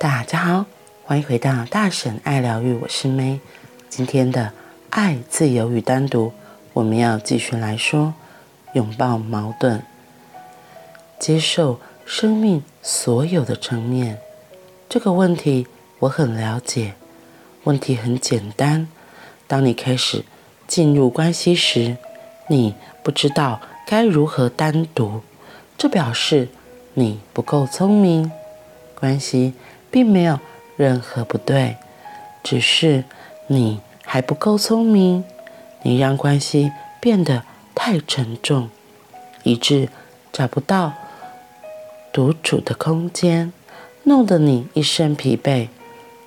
大家好，欢迎回到大婶爱疗愈，我是 May。今天的爱、自由与单独，我们要继续来说拥抱矛盾，接受生命所有的层面。这个问题我很了解，问题很简单。当你开始进入关系时，你不知道该如何单独，这表示你不够聪明。关系。并没有任何不对，只是你还不够聪明。你让关系变得太沉重，以致找不到独处的空间，弄得你一身疲惫。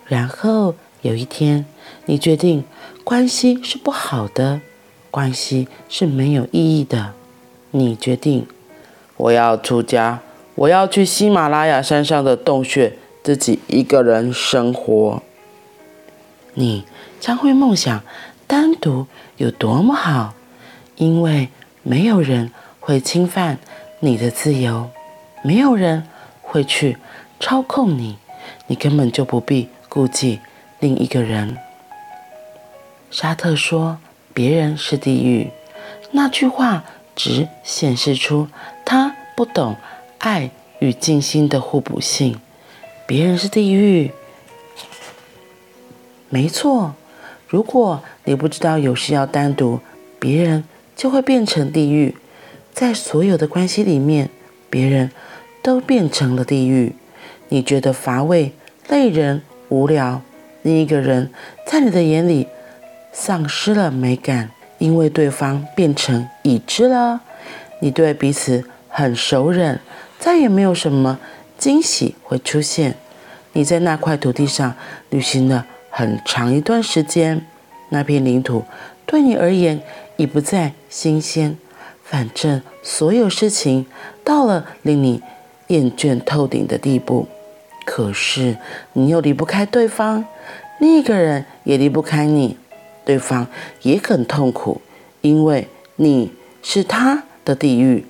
然后有一天，你决定关系是不好的，关系是没有意义的。你决定，我要出家，我要去喜马拉雅山上的洞穴。自己一个人生活，你将会梦想单独有多么好，因为没有人会侵犯你的自由，没有人会去操控你，你根本就不必顾忌另一个人。沙特说：“别人是地狱。”那句话只显示出他不懂爱与静心的互补性。别人是地狱，没错。如果你不知道有事要单独，别人就会变成地狱。在所有的关系里面，别人都变成了地狱。你觉得乏味、累人、无聊，另一个人在你的眼里丧失了美感，因为对方变成已知了。你对彼此很熟稔，再也没有什么。惊喜会出现。你在那块土地上旅行了很长一段时间，那片领土对你而言已不再新鲜。反正所有事情到了令你厌倦透顶的地步，可是你又离不开对方，另一个人也离不开你，对方也很痛苦，因为你是他的地狱，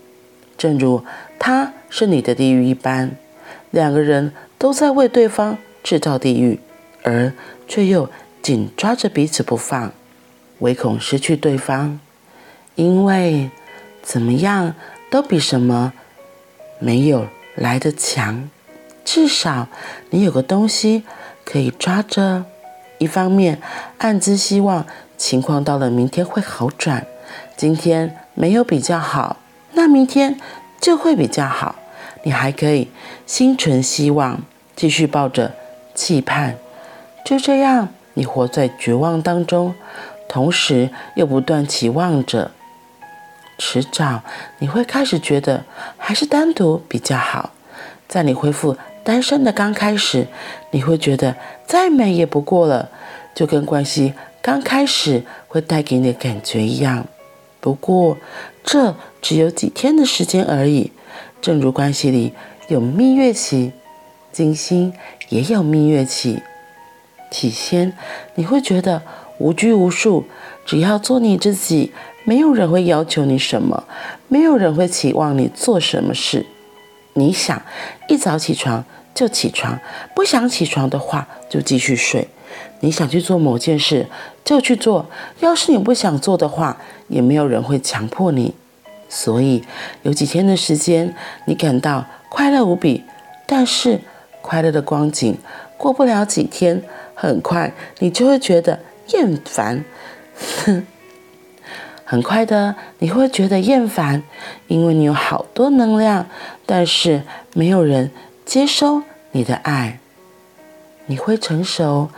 正如他是你的地狱一般。两个人都在为对方制造地狱，而却又紧抓着彼此不放，唯恐失去对方。因为怎么样都比什么没有来得强。至少你有个东西可以抓着。一方面暗自希望情况到了明天会好转，今天没有比较好，那明天就会比较好。你还可以心存希望，继续抱着期盼，就这样，你活在绝望当中，同时又不断期望着，迟早你会开始觉得还是单独比较好。在你恢复单身的刚开始，你会觉得再美也不过了，就跟关系刚开始会带给你的感觉一样。不过，这只有几天的时间而已。正如关系里有蜜月期，金星也有蜜月期。起先你会觉得无拘无束，只要做你自己，没有人会要求你什么，没有人会期望你做什么事。你想一早起床就起床，不想起床的话就继续睡。你想去做某件事就去做，要是你不想做的话，也没有人会强迫你。所以有几天的时间，你感到快乐无比，但是快乐的光景过不了几天，很快你就会觉得厌烦。很快的你会觉得厌烦，因为你有好多能量，但是没有人接收你的爱。你会成熟，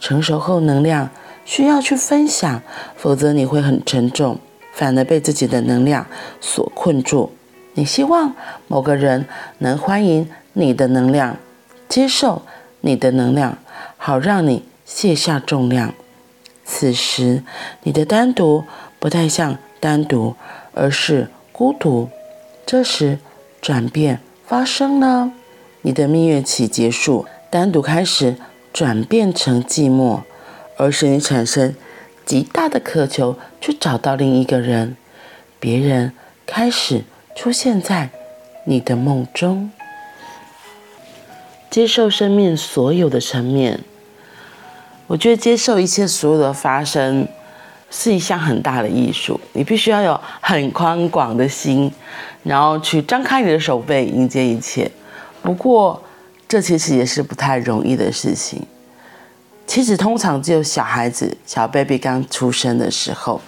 成熟后能量需要去分享，否则你会很沉重。反而被自己的能量所困住。你希望某个人能欢迎你的能量，接受你的能量，好让你卸下重量。此时，你的单独不太像单独，而是孤独。这时，转变发生了，你的蜜月期结束，单独开始转变成寂寞，而使你产生。极大的渴求去找到另一个人，别人开始出现在你的梦中。接受生命所有的层面。我觉得接受一切所有的发生是一项很大的艺术，你必须要有很宽广的心，然后去张开你的手背迎接一切。不过，这其实也是不太容易的事情。其实，通常只有小孩子、小 baby 刚出生的时候，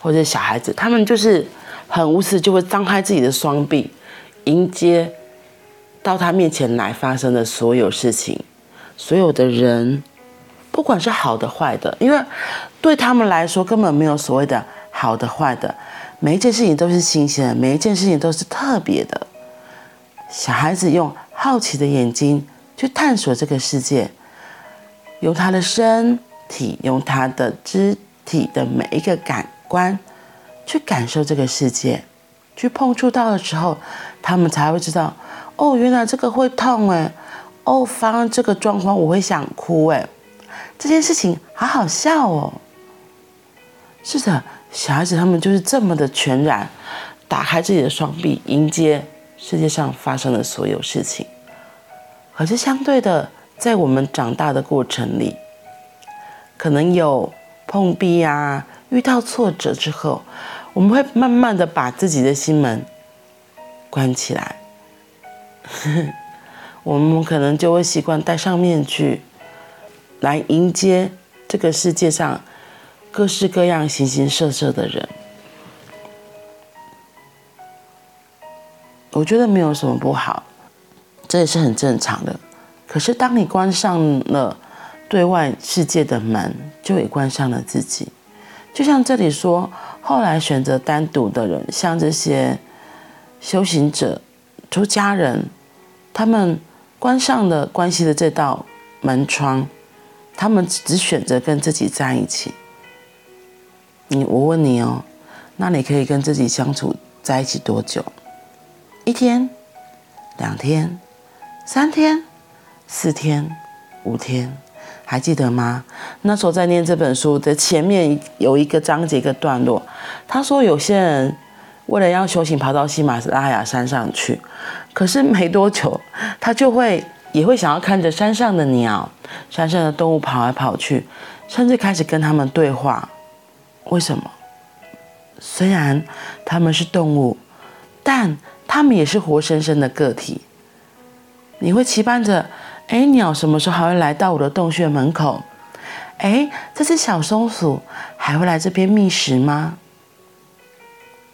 或者小孩子，他们就是很无私，就会张开自己的双臂，迎接到他面前来发生的所有事情，所有的人。不管是好的坏的，因为对他们来说根本没有所谓的好的坏的，每一件事情都是新鲜的，每一件事情都是特别的。小孩子用好奇的眼睛去探索这个世界，用他的身体，用他的肢体的每一个感官去感受这个世界，去碰触到的时候，他们才会知道，哦，原来这个会痛哎，哦，发生这个状况我会想哭哎。这件事情好好笑哦！是的，小孩子他们就是这么的全然，打开自己的双臂，迎接世界上发生的所有事情。可是相对的，在我们长大的过程里，可能有碰壁啊，遇到挫折之后，我们会慢慢的把自己的心门关起来，我们可能就会习惯戴上面具。来迎接这个世界上各式各样、形形色色的人，我觉得没有什么不好，这也是很正常的。可是，当你关上了对外世界的门，就也关上了自己。就像这里说，后来选择单独的人，像这些修行者、出家人，他们关上了关系的这道门窗。他们只选择跟自己在一起。你，我问你哦，那你可以跟自己相处在一起多久？一天、两天、三天、四天、五天，还记得吗？那时候在念这本书的前面有一个章节一个段落，他说有些人为了要修行，跑到喜马拉雅山上去，可是没多久他就会。也会想要看着山上的鸟、山上的动物跑来跑去，甚至开始跟他们对话。为什么？虽然他们是动物，但他们也是活生生的个体。你会期盼着，哎，鸟什么时候还会来到我的洞穴门口？哎，这只小松鼠还会来这边觅食吗？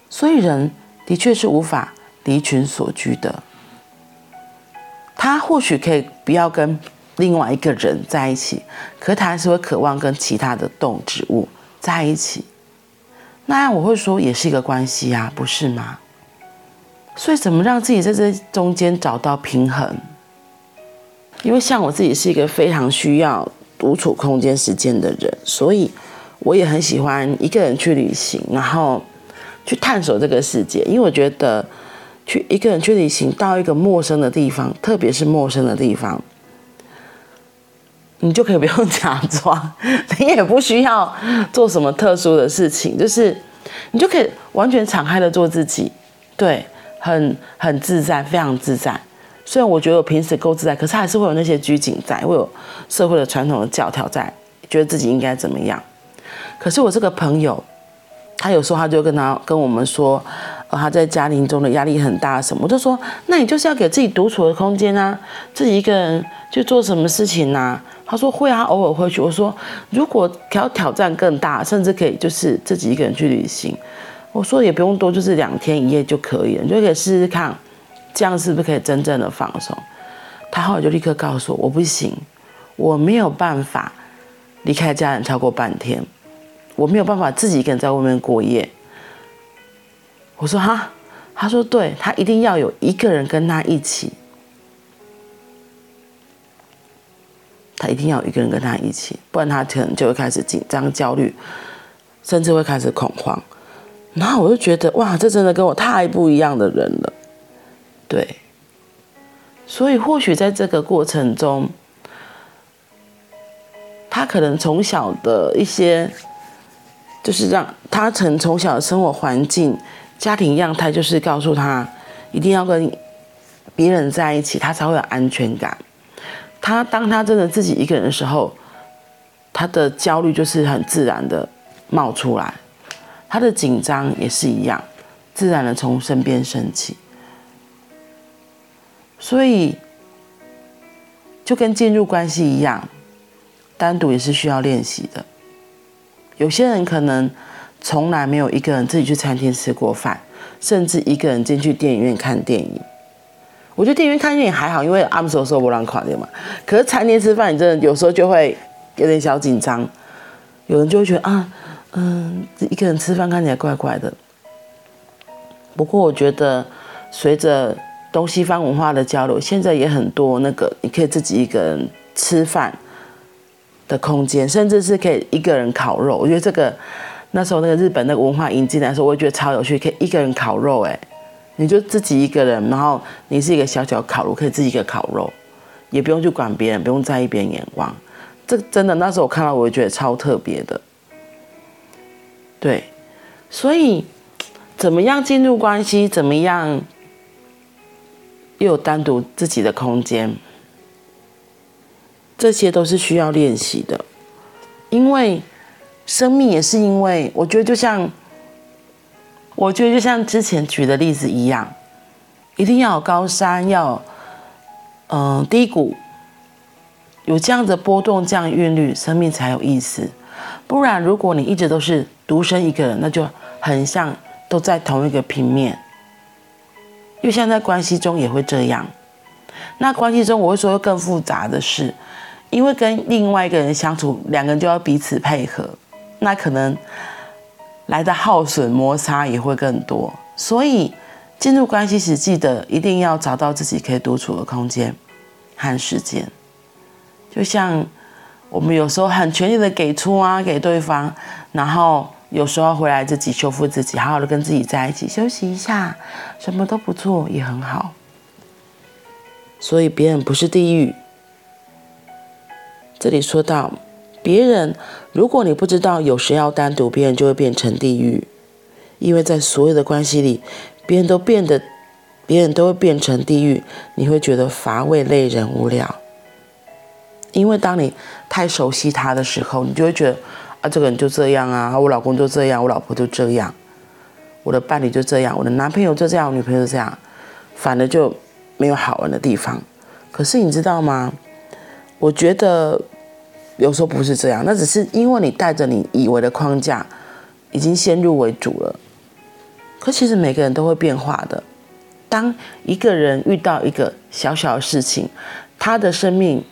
所以人的确是无法离群索居的。他或许可以不要跟另外一个人在一起，可他还是会渴望跟其他的动植物在一起。那我会说也是一个关系啊，不是吗？所以怎么让自己在这中间找到平衡？因为像我自己是一个非常需要独处空间时间的人，所以我也很喜欢一个人去旅行，然后去探索这个世界，因为我觉得。去一个人去旅行，到一个陌生的地方，特别是陌生的地方，你就可以不用假装，你也不需要做什么特殊的事情，就是你就可以完全敞开的做自己，对，很很自在，非常自在。虽然我觉得我平时够自在，可是还是会有那些拘谨在，会有社会的传统的教条在，觉得自己应该怎么样。可是我这个朋友，他有时候他就跟他跟我们说。呃他在家庭中的压力很大，什么我就说，那你就是要给自己独处的空间啊，自己一个人去做什么事情啊？他说会啊，偶尔会去。我说如果要挑战更大，甚至可以就是自己一个人去旅行。我说也不用多，就是两天一夜就可以了，你就可以试试看，这样是不是可以真正的放松？他后来就立刻告诉我，我不行，我没有办法离开家人超过半天，我没有办法自己一个人在外面过夜。我说哈，他说对，他一定要有一个人跟他一起，他一定要有一个人跟他一起，不然他可能就会开始紧张、焦虑，甚至会开始恐慌。然后我就觉得哇，这真的跟我太不一样的人了，对。所以或许在这个过程中，他可能从小的一些，就是让他从从小的生活环境。家庭样态就是告诉他，一定要跟别人在一起，他才会有安全感。他当他真的自己一个人的时候，他的焦虑就是很自然的冒出来，他的紧张也是一样，自然的从身边升起。所以，就跟进入关系一样，单独也是需要练习的。有些人可能从来没有一个人自己去餐厅吃过饭，甚至一个人进去电影院看电影。我觉得电影院看电影还好，因为阿姆索说不让看的嘛。可是餐厅吃饭，你真的有时候就会有点小紧张。有人就会觉得啊，嗯，一个人吃饭看起来怪怪的。不过我觉得随着东西方文化的交流，现在也很多那个你可以自己一个人吃饭的空间，甚至是可以一个人烤肉。我觉得这个那时候那个日本那个文化引进来的时候，我也觉得超有趣，可以一个人烤肉。哎，你就自己一个人，然后你是一个小小烤炉，可以自己一个烤肉，也不用去管别人，不用在意别人眼光。这真的那时候我看到，我也觉得超特别的。对，所以怎么样进入关系，怎么样？又有单独自己的空间，这些都是需要练习的。因为生命也是因为，我觉得就像，我觉得就像之前举的例子一样，一定要有高山，要有嗯低谷，有这样的波动，这样韵律，生命才有意思。不然，如果你一直都是独身一个人，那就很像都在同一个平面。因为像在关系中也会这样，那关系中我会说更复杂的是，因为跟另外一个人相处，两个人就要彼此配合，那可能来的耗损摩擦也会更多。所以进入关系时，记得一定要找到自己可以独处的空间和时间。就像我们有时候很全力的给出啊，给对方，然后。有时候回来自己修复自己，好好的跟自己在一起休息一下，什么都不做也很好。所以别人不是地狱。这里说到别人，如果你不知道有时要单独，别人就会变成地狱。因为在所有的关系里，别人都变得，别人都会变成地狱，你会觉得乏味、累人、无聊。因为当你太熟悉他的时候，你就会觉得。啊，这个人就这样啊，我老公就这样，我老婆就这样，我的伴侣就这样，我的男朋友就这样，我女朋友这样，反而就没有好玩的地方。可是你知道吗？我觉得有时候不是这样，那只是因为你带着你以为的框架，已经先入为主了。可其实每个人都会变化的。当一个人遇到一个小小的事情，他的生命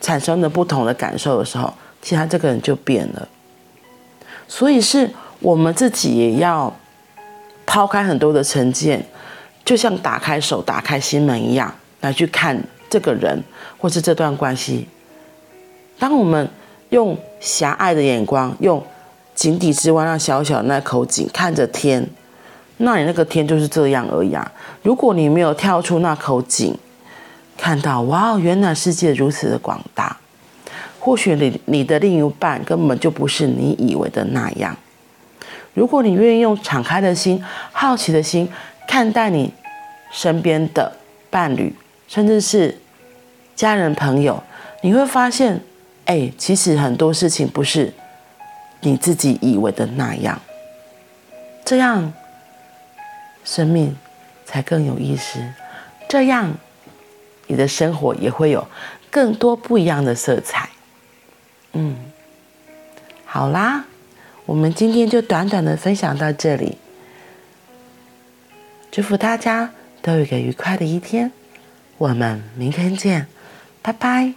产生了不同的感受的时候，其实他这个人就变了。所以是我们自己也要抛开很多的成见，就像打开手、打开心门一样，来去看这个人或是这段关系。当我们用狭隘的眼光，用井底之蛙那小小的那口井看着天，那你那个天就是这样而已啊。如果你没有跳出那口井，看到哇，原来世界如此的广大。或许你你的另一半根本就不是你以为的那样。如果你愿意用敞开的心、好奇的心看待你身边的伴侣，甚至是家人朋友，你会发现，哎，其实很多事情不是你自己以为的那样。这样，生命才更有意思。这样，你的生活也会有更多不一样的色彩。嗯，好啦，我们今天就短短的分享到这里。祝福大家都有个愉快的一天，我们明天见，拜拜。